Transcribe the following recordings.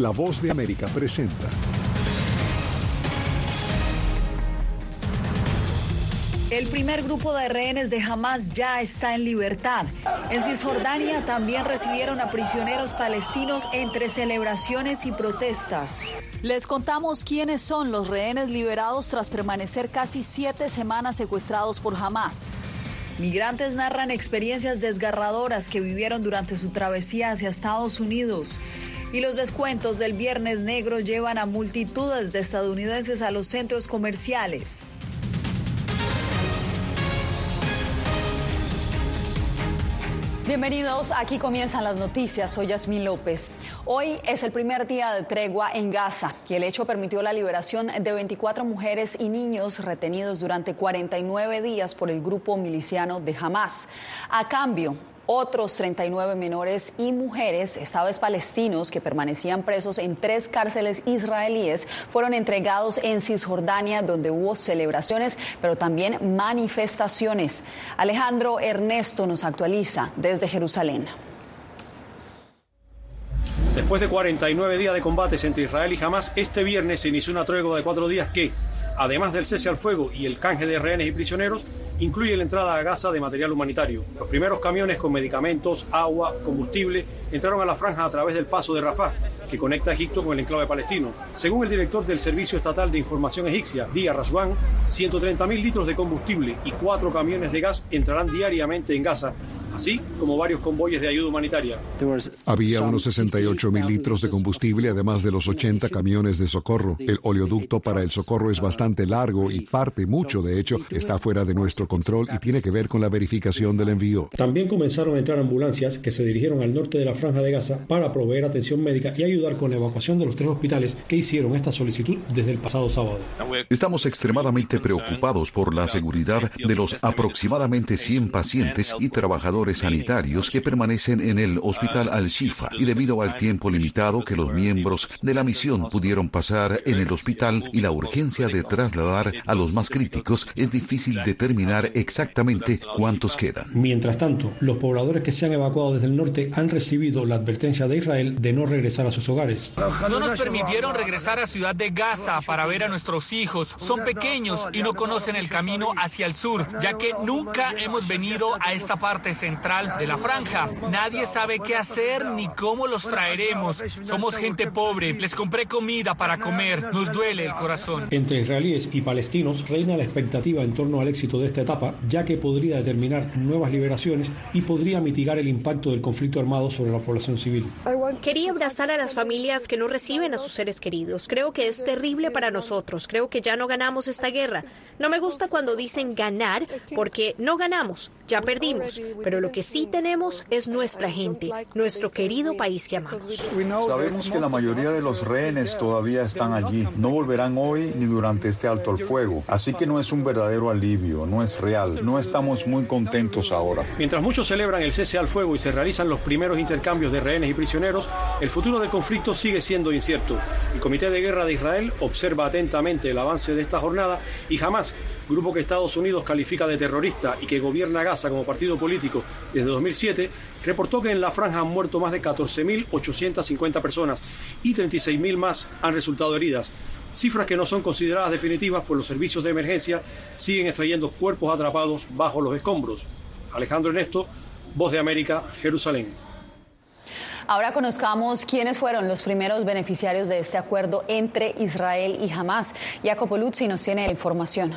La voz de América presenta. El primer grupo de rehenes de Hamas ya está en libertad. En Cisjordania también recibieron a prisioneros palestinos entre celebraciones y protestas. Les contamos quiénes son los rehenes liberados tras permanecer casi siete semanas secuestrados por Hamas. Migrantes narran experiencias desgarradoras que vivieron durante su travesía hacia Estados Unidos. Y los descuentos del Viernes Negro llevan a multitudes de estadounidenses a los centros comerciales. Bienvenidos, aquí comienzan las noticias. Soy Yasmín López. Hoy es el primer día de tregua en Gaza y el hecho permitió la liberación de 24 mujeres y niños retenidos durante 49 días por el grupo miliciano de Hamas. A cambio, otros 39 menores y mujeres, esta vez palestinos, que permanecían presos en tres cárceles israelíes, fueron entregados en Cisjordania, donde hubo celebraciones, pero también manifestaciones. Alejandro Ernesto nos actualiza desde Jerusalén. Después de 49 días de combates entre Israel y Hamas, este viernes se inició una tregua de cuatro días que, además del cese al fuego y el canje de rehenes y prisioneros, incluye la entrada a Gaza de material humanitario. Los primeros camiones con medicamentos, agua, combustible entraron a la franja a través del paso de Rafah, que conecta Egipto con el enclave palestino. Según el director del Servicio Estatal de Información Egipcia, Dia Raswan, 130.000 litros de combustible y cuatro camiones de gas entrarán diariamente en Gaza así como varios convoyes de ayuda humanitaria. Había unos 68 mil litros de combustible, además de los 80 camiones de socorro. El oleoducto para el socorro es bastante largo y parte, mucho de hecho, está fuera de nuestro control y tiene que ver con la verificación del envío. También comenzaron a entrar ambulancias que se dirigieron al norte de la franja de Gaza para proveer atención médica y ayudar con la evacuación de los tres hospitales que hicieron esta solicitud desde el pasado sábado. Estamos extremadamente preocupados por la seguridad de los aproximadamente 100 pacientes y trabajadores sanitarios que permanecen en el Hospital Al-Shifa y debido al tiempo limitado que los miembros de la misión pudieron pasar en el hospital y la urgencia de trasladar a los más críticos, es difícil determinar exactamente cuántos quedan. Mientras tanto, los pobladores que se han evacuado desde el norte han recibido la advertencia de Israel de no regresar a sus hogares. No nos permitieron regresar a Ciudad de Gaza para ver a nuestros hijos. Son pequeños y no conocen el camino hacia el sur, ya que nunca hemos venido a esta parte central central de la franja. Nadie sabe qué hacer ni cómo los traeremos. Somos gente pobre. Les compré comida para comer. Nos duele el corazón. Entre israelíes y palestinos reina la expectativa en torno al éxito de esta etapa, ya que podría determinar nuevas liberaciones y podría mitigar el impacto del conflicto armado sobre la población civil. Quería abrazar a las familias que no reciben a sus seres queridos. Creo que es terrible para nosotros. Creo que ya no ganamos esta guerra. No me gusta cuando dicen ganar porque no ganamos, ya perdimos. Pero lo que sí tenemos es nuestra gente, nuestro querido país que amamos. Sabemos que la mayoría de los rehenes todavía están allí. No volverán hoy ni durante este alto el fuego. Así que no es un verdadero alivio, no es real. No estamos muy contentos ahora. Mientras muchos celebran el cese al fuego y se realizan los primeros intercambios de rehenes y prisioneros, el futuro del conflicto sigue siendo incierto. El Comité de Guerra de Israel observa atentamente el avance de esta jornada y jamás grupo que Estados Unidos califica de terrorista y que gobierna Gaza como partido político desde 2007, reportó que en la franja han muerto más de 14.850 personas y 36.000 más han resultado heridas. Cifras que no son consideradas definitivas, pues los servicios de emergencia siguen extrayendo cuerpos atrapados bajo los escombros. Alejandro Ernesto, Voz de América, Jerusalén. Ahora conozcamos quiénes fueron los primeros beneficiarios de este acuerdo entre Israel y Hamas. Jacopo Luzzi nos tiene la información.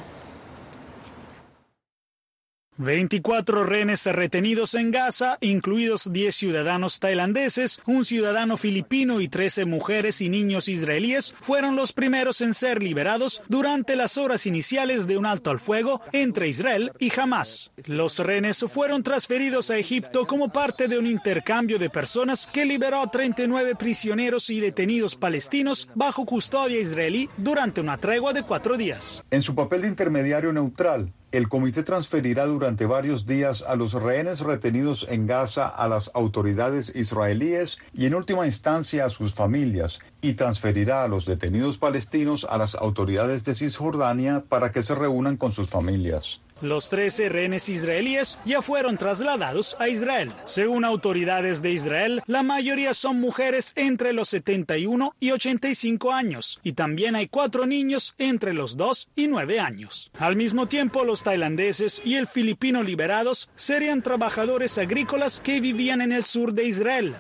24 rehenes retenidos en Gaza, incluidos 10 ciudadanos tailandeses, un ciudadano filipino y 13 mujeres y niños israelíes, fueron los primeros en ser liberados durante las horas iniciales de un alto al fuego entre Israel y Hamas. Los rehenes fueron transferidos a Egipto como parte de un intercambio de personas que liberó a 39 prisioneros y detenidos palestinos bajo custodia israelí durante una tregua de cuatro días. En su papel de intermediario neutral, el comité transferirá durante varios días a los rehenes retenidos en Gaza a las autoridades israelíes y en última instancia a sus familias y transferirá a los detenidos palestinos a las autoridades de Cisjordania para que se reúnan con sus familias. Los 13 rehenes israelíes ya fueron trasladados a Israel. Según autoridades de Israel, la mayoría son mujeres entre los 71 y 85 años y también hay cuatro niños entre los 2 y 9 años. Al mismo tiempo, los tailandeses y el filipino liberados serían trabajadores agrícolas que vivían en el sur de Israel.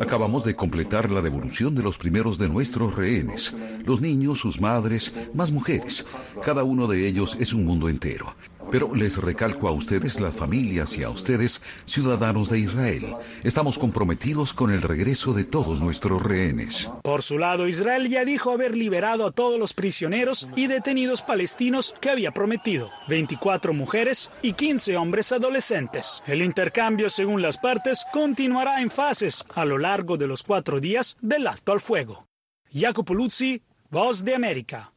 Acabamos de completar la devolución de los primeros de nuestros rehenes. Los niños, sus madres, más mujeres. Cada uno de ellos es un mundo entero. Pero les recalco a ustedes, las familias y a ustedes, ciudadanos de Israel, estamos comprometidos con el regreso de todos nuestros rehenes. Por su lado, Israel ya dijo haber liberado a todos los prisioneros y detenidos palestinos que había prometido, 24 mujeres y 15 hombres adolescentes. El intercambio, según las partes, continuará en fases a lo largo de los cuatro días del alto al fuego. Jacopo Luzzi, Voz de América.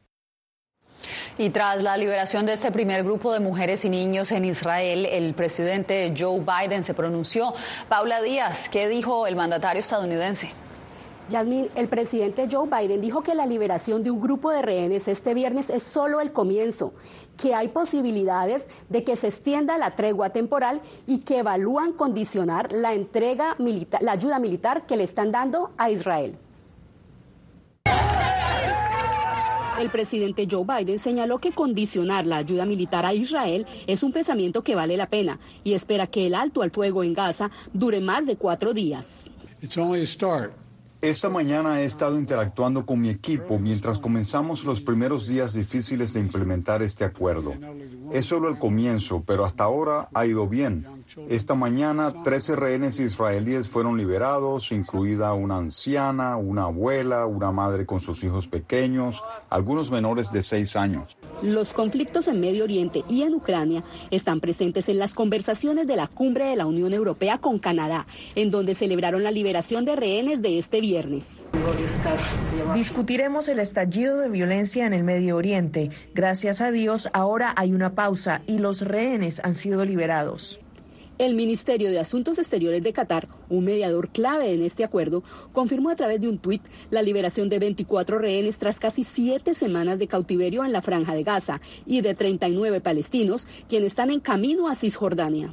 Y tras la liberación de este primer grupo de mujeres y niños en Israel, el presidente Joe Biden se pronunció. Paula Díaz, ¿qué dijo el mandatario estadounidense? Yasmin, el presidente Joe Biden dijo que la liberación de un grupo de rehenes este viernes es solo el comienzo, que hay posibilidades de que se extienda la tregua temporal y que evalúan condicionar la entrega militar, la ayuda militar que le están dando a Israel. El presidente Joe Biden señaló que condicionar la ayuda militar a Israel es un pensamiento que vale la pena y espera que el alto al fuego en Gaza dure más de cuatro días. Esta mañana he estado interactuando con mi equipo mientras comenzamos los primeros días difíciles de implementar este acuerdo. Es solo el comienzo, pero hasta ahora ha ido bien. Esta mañana, 13 rehenes israelíes fueron liberados, incluida una anciana, una abuela, una madre con sus hijos pequeños, algunos menores de 6 años. Los conflictos en Medio Oriente y en Ucrania están presentes en las conversaciones de la cumbre de la Unión Europea con Canadá, en donde celebraron la liberación de rehenes de este viernes. Discutiremos el estallido de violencia en el Medio Oriente. Gracias a Dios, ahora hay una pausa y los rehenes han sido liberados. El Ministerio de Asuntos Exteriores de Qatar, un mediador clave en este acuerdo, confirmó a través de un tuit la liberación de 24 rehenes tras casi siete semanas de cautiverio en la franja de Gaza y de 39 palestinos, quienes están en camino a Cisjordania.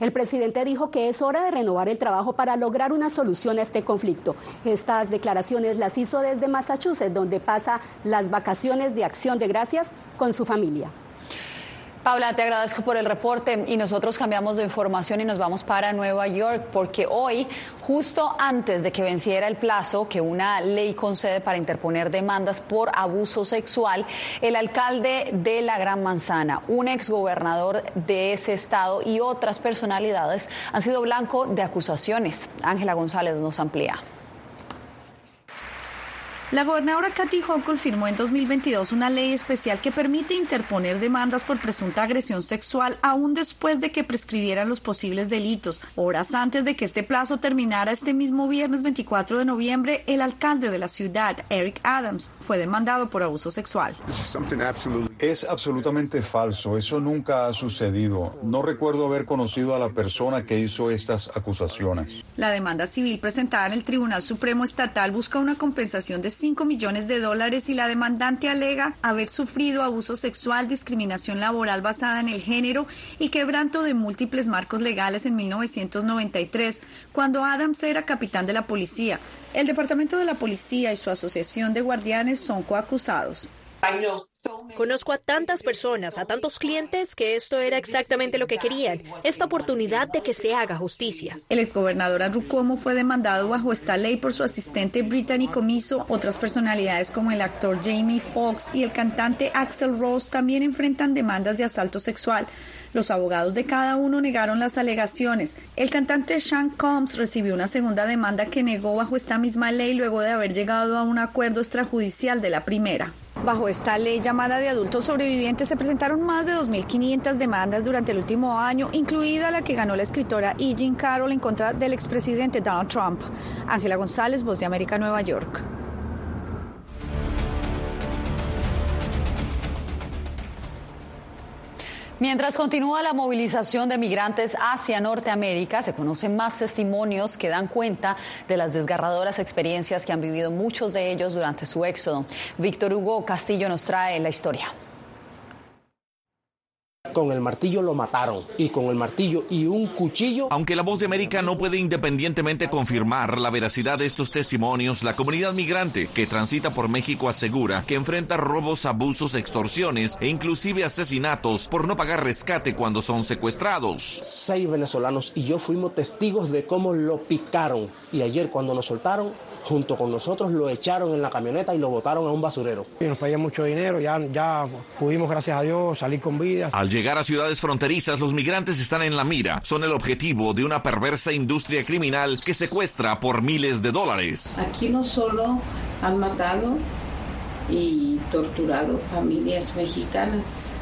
El presidente dijo que es hora de renovar el trabajo para lograr una solución a este conflicto. Estas declaraciones las hizo desde Massachusetts, donde pasa las vacaciones de acción de gracias con su familia. Paula, te agradezco por el reporte y nosotros cambiamos de información y nos vamos para Nueva York porque hoy, justo antes de que venciera el plazo que una ley concede para interponer demandas por abuso sexual, el alcalde de la Gran Manzana, un exgobernador de ese estado y otras personalidades han sido blanco de acusaciones. Ángela González nos amplía. La gobernadora Kathy Hochul firmó en 2022 una ley especial que permite interponer demandas por presunta agresión sexual aún después de que prescribieran los posibles delitos. Horas antes de que este plazo terminara este mismo viernes 24 de noviembre, el alcalde de la ciudad, Eric Adams, fue demandado por abuso sexual. Es absolutamente falso. Eso nunca ha sucedido. No recuerdo haber conocido a la persona que hizo estas acusaciones. La demanda civil presentada en el Tribunal Supremo Estatal busca una compensación de 5 millones de dólares y la demandante alega haber sufrido abuso sexual, discriminación laboral basada en el género y quebranto de múltiples marcos legales en 1993, cuando Adams era capitán de la policía. El Departamento de la Policía y su Asociación de Guardianes son coacusados. Conozco a tantas personas, a tantos clientes, que esto era exactamente lo que querían, esta oportunidad de que se haga justicia. El exgobernador Andrew Cuomo fue demandado bajo esta ley por su asistente Brittany Comiso. Otras personalidades como el actor Jamie Foxx y el cantante Axel Rose también enfrentan demandas de asalto sexual. Los abogados de cada uno negaron las alegaciones. El cantante Sean Combs recibió una segunda demanda que negó bajo esta misma ley luego de haber llegado a un acuerdo extrajudicial de la primera. Bajo esta ley llamada de adultos sobrevivientes se presentaron más de 2.500 demandas durante el último año, incluida la que ganó la escritora E. Jean Carroll en contra del expresidente Donald Trump. Ángela González, Voz de América, Nueva York. Mientras continúa la movilización de migrantes hacia Norteamérica, se conocen más testimonios que dan cuenta de las desgarradoras experiencias que han vivido muchos de ellos durante su éxodo. Víctor Hugo Castillo nos trae la historia. Con el martillo lo mataron y con el martillo y un cuchillo. Aunque la voz de América no puede independientemente confirmar la veracidad de estos testimonios, la comunidad migrante que transita por México asegura que enfrenta robos, abusos, extorsiones e inclusive asesinatos por no pagar rescate cuando son secuestrados. Seis venezolanos y yo fuimos testigos de cómo lo picaron y ayer cuando nos soltaron junto con nosotros lo echaron en la camioneta y lo botaron a un basurero. Y nos pedían mucho dinero, ya, ya pudimos, gracias a Dios, salir con vida. Al llegar a ciudades fronterizas, los migrantes están en la mira. Son el objetivo de una perversa industria criminal que secuestra por miles de dólares. Aquí no solo han matado y torturado familias mexicanas,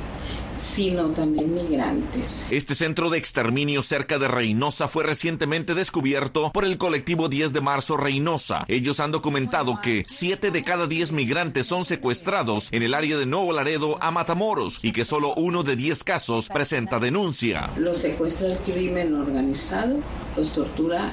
sino también migrantes. Este centro de exterminio cerca de Reynosa fue recientemente descubierto por el colectivo 10 de marzo Reynosa. Ellos han documentado que 7 de cada 10 migrantes son secuestrados en el área de Nuevo Laredo a Matamoros y que solo uno de 10 casos presenta denuncia. Los secuestra el crimen organizado, los tortura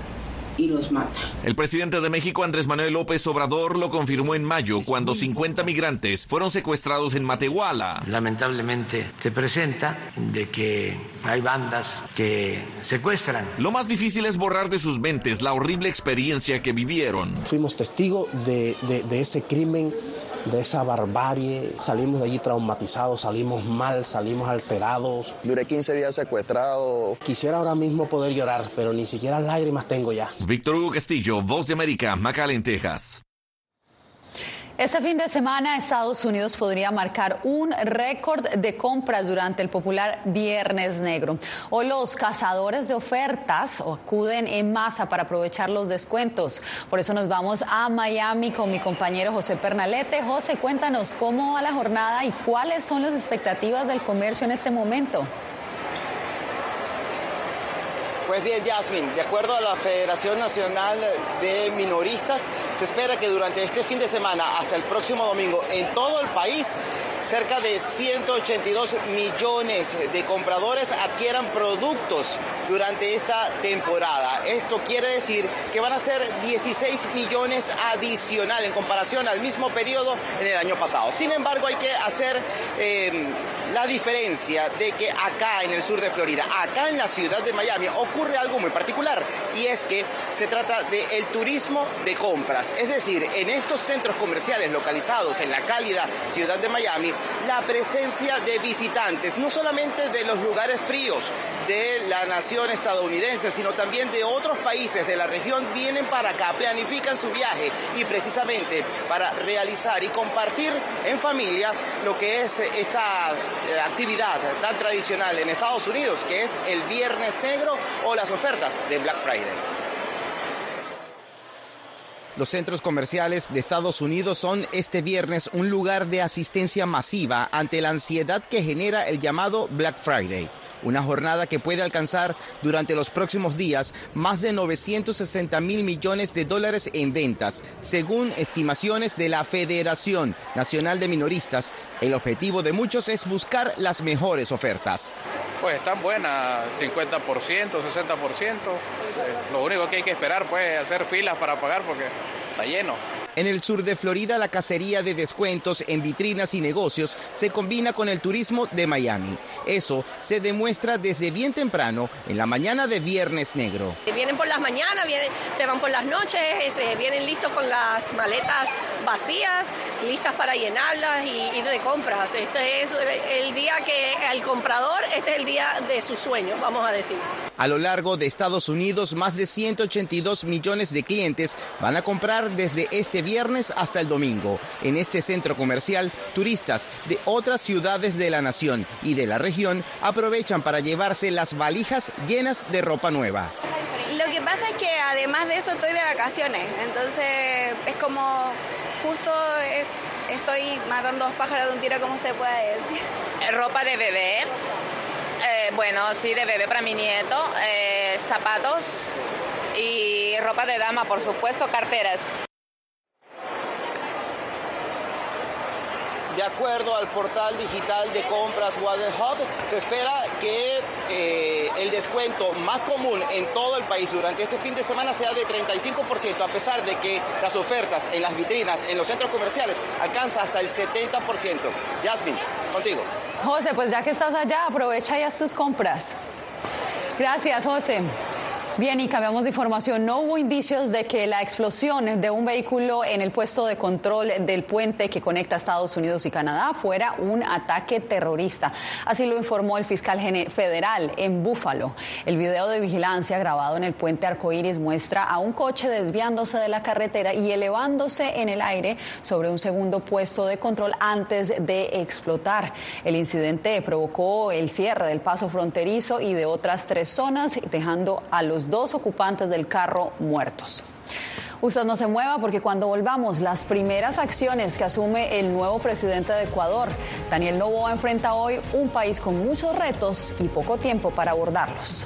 y los mata. El presidente de México, Andrés Manuel López Obrador, lo confirmó en mayo cuando 50 migrantes fueron secuestrados en Matehuala. Lamentablemente se presenta de que hay bandas que secuestran. Lo más difícil es borrar de sus mentes la horrible experiencia que vivieron. Fuimos testigos de, de, de ese crimen de esa barbarie. Salimos de allí traumatizados, salimos mal, salimos alterados. Duré 15 días secuestrado. Quisiera ahora mismo poder llorar, pero ni siquiera lágrimas tengo ya. Víctor Hugo Castillo, Voz de América, McAllen, Texas. Este fin de semana Estados Unidos podría marcar un récord de compras durante el popular Viernes Negro. Hoy los cazadores de ofertas acuden en masa para aprovechar los descuentos. Por eso nos vamos a Miami con mi compañero José Pernalete. José, cuéntanos cómo va la jornada y cuáles son las expectativas del comercio en este momento. Pues bien, Jasmine, de acuerdo a la Federación Nacional de Minoristas, se espera que durante este fin de semana hasta el próximo domingo en todo el país cerca de 182 millones de compradores adquieran productos durante esta temporada. Esto quiere decir que van a ser 16 millones adicional en comparación al mismo periodo en el año pasado. Sin embargo, hay que hacer eh, la diferencia de que acá en el sur de Florida, acá en la ciudad de Miami, ocurre algo muy particular y es que se trata del turismo de compras. Es decir, en estos centros comerciales localizados en la cálida ciudad de Miami, la presencia de visitantes, no solamente de los lugares fríos de la nación estadounidense, sino también de otros países de la región, vienen para acá, planifican su viaje y precisamente para realizar y compartir en familia lo que es esta actividad tan tradicional en Estados Unidos, que es el Viernes Negro o las ofertas de Black Friday. Los centros comerciales de Estados Unidos son este viernes un lugar de asistencia masiva ante la ansiedad que genera el llamado Black Friday una jornada que puede alcanzar durante los próximos días más de 960 mil millones de dólares en ventas, según estimaciones de la Federación Nacional de Minoristas. El objetivo de muchos es buscar las mejores ofertas. Pues están buenas, 50%, 60%. Lo único que hay que esperar pues hacer filas para pagar porque está lleno. En el sur de Florida, la cacería de descuentos en vitrinas y negocios se combina con el turismo de Miami. Eso se demuestra desde bien temprano en la mañana de Viernes Negro. Vienen por las mañanas, vienen, se van por las noches, se vienen listos con las maletas vacías, listas para llenarlas y ir de compras. Este es el día que al comprador, este es el día de sus sueños, vamos a decir. A lo largo de Estados Unidos, más de 182 millones de clientes van a comprar desde este viernes hasta el domingo. En este centro comercial, turistas de otras ciudades de la nación y de la región aprovechan para llevarse las valijas llenas de ropa nueva. Lo que pasa es que además de eso estoy de vacaciones, entonces es como justo estoy matando dos pájaros de un tiro, como se puede decir. Ropa de bebé. Eh, bueno, sí, de bebé para mi nieto, eh, zapatos y ropa de dama, por supuesto, carteras. De acuerdo al portal digital de compras Water Hub, se espera que eh, el descuento más común en todo el país durante este fin de semana sea de 35%, a pesar de que las ofertas en las vitrinas, en los centros comerciales, alcanza hasta el 70%. Jasmine, contigo. José, pues ya que estás allá, aprovecha y haz tus compras. Gracias, José. Bien, y cambiamos de información. No hubo indicios de que la explosión de un vehículo en el puesto de control del puente que conecta Estados Unidos y Canadá fuera un ataque terrorista. Así lo informó el fiscal federal en Búfalo. El video de vigilancia grabado en el puente Arcoíris muestra a un coche desviándose de la carretera y elevándose en el aire sobre un segundo puesto de control antes de explotar. El incidente provocó el cierre del paso fronterizo y de otras tres zonas, dejando a los dos ocupantes del carro muertos. Usted no se mueva porque cuando volvamos, las primeras acciones que asume el nuevo presidente de Ecuador, Daniel Novoa, enfrenta hoy un país con muchos retos y poco tiempo para abordarlos.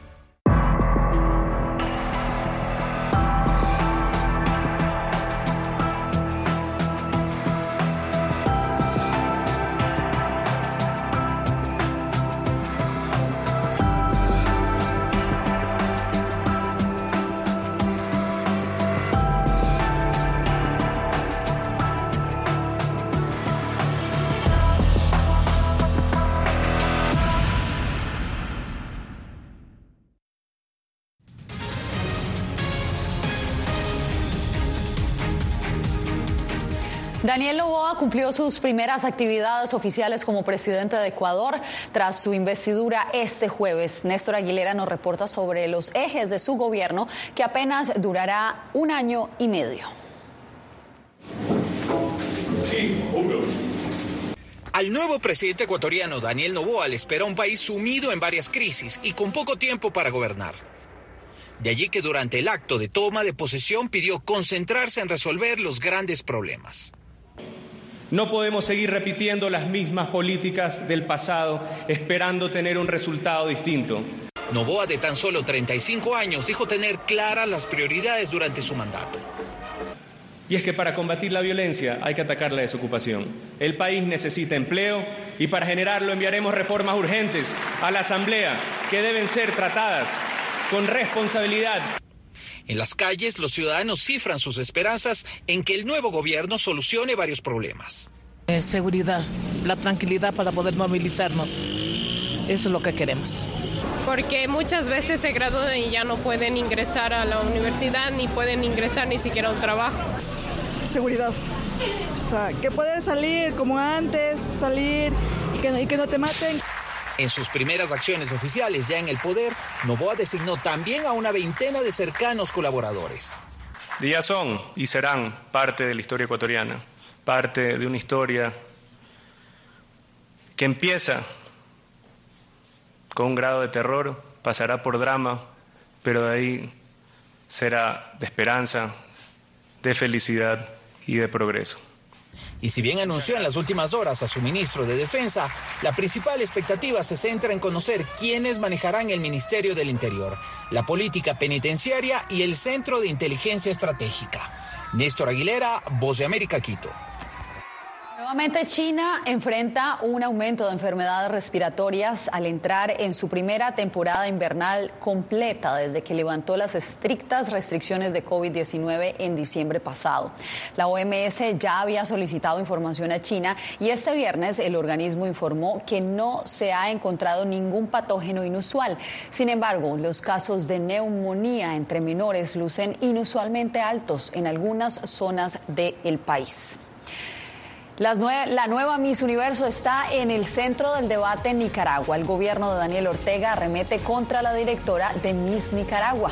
Daniel Loboa cumplió sus primeras actividades oficiales como presidente de Ecuador tras su investidura este jueves. Néstor Aguilera nos reporta sobre los ejes de su gobierno que apenas durará un año y medio. Al nuevo presidente ecuatoriano Daniel Novoa le espera un país sumido en varias crisis y con poco tiempo para gobernar. De allí que durante el acto de toma de posesión pidió concentrarse en resolver los grandes problemas. No podemos seguir repitiendo las mismas políticas del pasado esperando tener un resultado distinto. Novoa, de tan solo 35 años, dijo tener claras las prioridades durante su mandato. Y es que para combatir la violencia hay que atacar la desocupación. El país necesita empleo y para generarlo enviaremos reformas urgentes a la Asamblea que deben ser tratadas con responsabilidad. En las calles, los ciudadanos cifran sus esperanzas en que el nuevo gobierno solucione varios problemas. Eh, seguridad, la tranquilidad para poder movilizarnos. Eso es lo que queremos. Porque muchas veces se gradúan y ya no pueden ingresar a la universidad ni pueden ingresar ni siquiera a un trabajo. Seguridad. O sea, que poder salir como antes, salir y que, y que no te maten. En sus primeras acciones oficiales ya en el poder, Novoa designó también a una veintena de cercanos colaboradores. Ya son y serán parte de la historia ecuatoriana, parte de una historia que empieza con un grado de terror, pasará por drama, pero de ahí será de esperanza, de felicidad y de progreso. Y si bien anunció en las últimas horas a su ministro de Defensa, la principal expectativa se centra en conocer quiénes manejarán el Ministerio del Interior, la política penitenciaria y el Centro de Inteligencia Estratégica. Néstor Aguilera, Voz de América, Quito. Nuevamente China enfrenta un aumento de enfermedades respiratorias al entrar en su primera temporada invernal completa desde que levantó las estrictas restricciones de COVID-19 en diciembre pasado. La OMS ya había solicitado información a China y este viernes el organismo informó que no se ha encontrado ningún patógeno inusual. Sin embargo, los casos de neumonía entre menores lucen inusualmente altos en algunas zonas del país la nueva Miss Universo está en el centro del debate en Nicaragua. El gobierno de Daniel Ortega arremete contra la directora de Miss Nicaragua.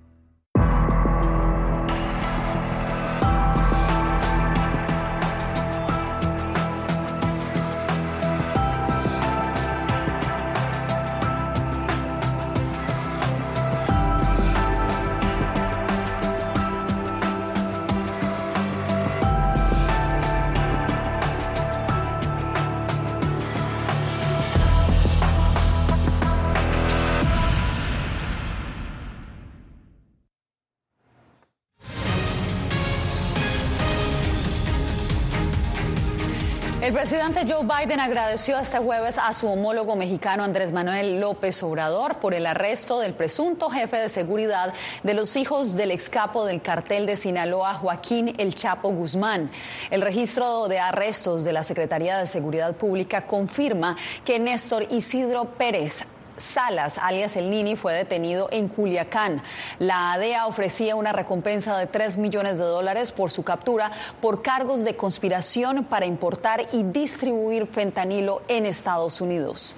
El presidente Joe Biden agradeció este jueves a su homólogo mexicano Andrés Manuel López Obrador por el arresto del presunto jefe de seguridad de los hijos del excapo del cartel de Sinaloa, Joaquín El Chapo Guzmán. El registro de arrestos de la Secretaría de Seguridad Pública confirma que Néstor Isidro Pérez Salas, alias El Nini, fue detenido en Culiacán. La ADEA ofrecía una recompensa de 3 millones de dólares por su captura por cargos de conspiración para importar y distribuir fentanilo en Estados Unidos.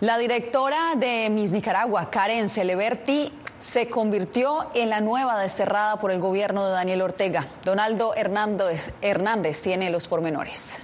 La directora de Miss Nicaragua, Karen Celeberti, se convirtió en la nueva desterrada por el gobierno de Daniel Ortega. Donaldo Hernández, Hernández tiene los pormenores.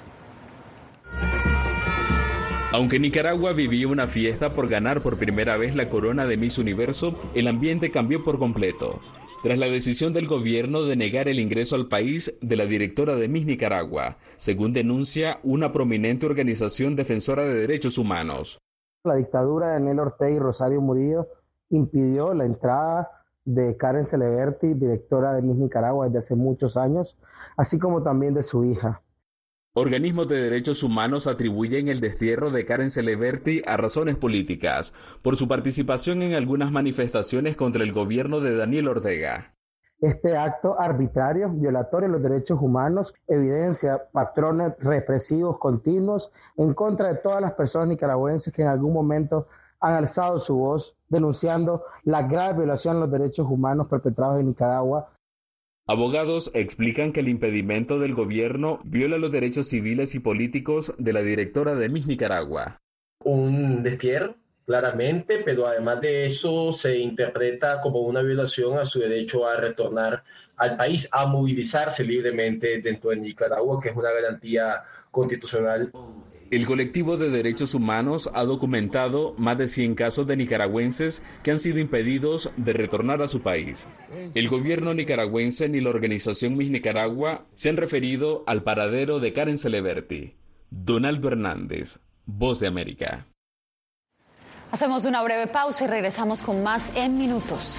Aunque Nicaragua vivía una fiesta por ganar por primera vez la corona de Miss Universo, el ambiente cambió por completo. Tras la decisión del gobierno de negar el ingreso al país de la directora de Miss Nicaragua, según denuncia una prominente organización defensora de derechos humanos. La dictadura de Daniel Ortega y Rosario Murillo impidió la entrada de Karen Celeberti, directora de Miss Nicaragua desde hace muchos años, así como también de su hija. Organismos de derechos humanos atribuyen el destierro de Karen Celeberti a razones políticas, por su participación en algunas manifestaciones contra el gobierno de Daniel Ortega. Este acto arbitrario, violatorio de los derechos humanos, evidencia patrones represivos continuos en contra de todas las personas nicaragüenses que en algún momento han alzado su voz denunciando la grave violación de los derechos humanos perpetrados en Nicaragua Abogados explican que el impedimento del gobierno viola los derechos civiles y políticos de la directora de Miss Nicaragua. Un destierro claramente, pero además de eso se interpreta como una violación a su derecho a retornar al país, a movilizarse libremente dentro de Nicaragua, que es una garantía constitucional. El colectivo de derechos humanos ha documentado más de 100 casos de nicaragüenses que han sido impedidos de retornar a su país. El gobierno nicaragüense ni la organización Mis Nicaragua se han referido al paradero de Karen Celeberti. Donaldo Hernández, Voz de América. Hacemos una breve pausa y regresamos con más en minutos.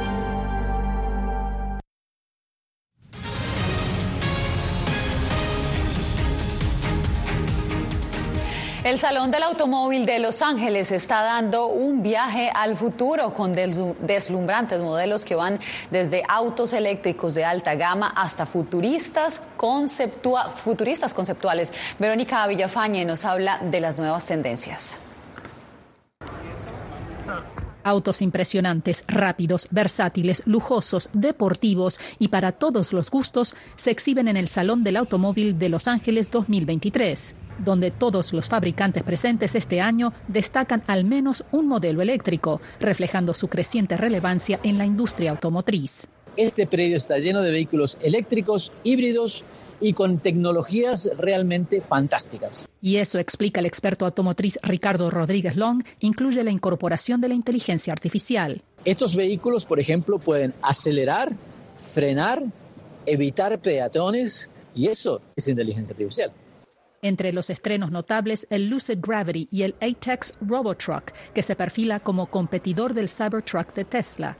El Salón del Automóvil de Los Ángeles está dando un viaje al futuro con deslumbrantes modelos que van desde autos eléctricos de alta gama hasta futuristas, futuristas conceptuales. Verónica Villafañe nos habla de las nuevas tendencias. Autos impresionantes, rápidos, versátiles, lujosos, deportivos y para todos los gustos se exhiben en el Salón del Automóvil de Los Ángeles 2023 donde todos los fabricantes presentes este año destacan al menos un modelo eléctrico, reflejando su creciente relevancia en la industria automotriz. Este predio está lleno de vehículos eléctricos, híbridos y con tecnologías realmente fantásticas. Y eso explica el experto automotriz Ricardo Rodríguez Long, incluye la incorporación de la inteligencia artificial. Estos vehículos, por ejemplo, pueden acelerar, frenar, evitar peatones y eso es inteligencia artificial. Entre los estrenos notables, el Lucid Gravity y el ATEX Robotruck, que se perfila como competidor del Cybertruck de Tesla.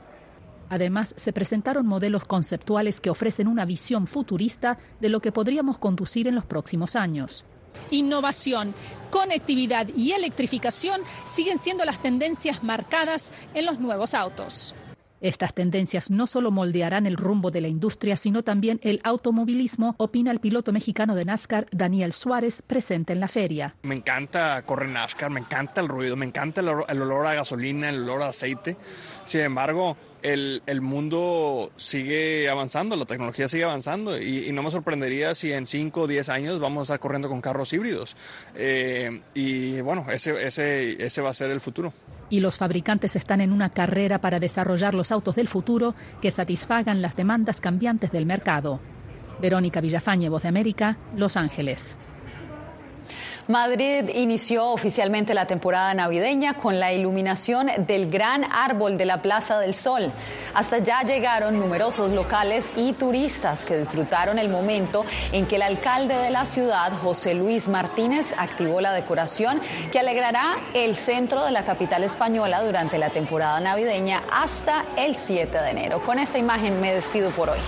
Además, se presentaron modelos conceptuales que ofrecen una visión futurista de lo que podríamos conducir en los próximos años. Innovación, conectividad y electrificación siguen siendo las tendencias marcadas en los nuevos autos. Estas tendencias no solo moldearán el rumbo de la industria, sino también el automovilismo, opina el piloto mexicano de NASCAR, Daniel Suárez, presente en la feria. Me encanta correr NASCAR, me encanta el ruido, me encanta el, olor a gasolina, el olor a aceite. Sin embargo, el, mundo sigue avanzando, la tecnología sigue avanzando y, no me sorprendería si en 5 o 10 años vamos a estar corriendo con carros híbridos. Eh, y bueno, ese, ese, ese va a ser el futuro y los fabricantes están en una carrera para desarrollar los autos del futuro que satisfagan las demandas cambiantes del mercado. Verónica Villafañe, Voz de América, Los Ángeles. Madrid inició oficialmente la temporada navideña con la iluminación del gran árbol de la Plaza del Sol. Hasta ya llegaron numerosos locales y turistas que disfrutaron el momento en que el alcalde de la ciudad, José Luis Martínez, activó la decoración que alegrará el centro de la capital española durante la temporada navideña hasta el 7 de enero. Con esta imagen me despido por hoy.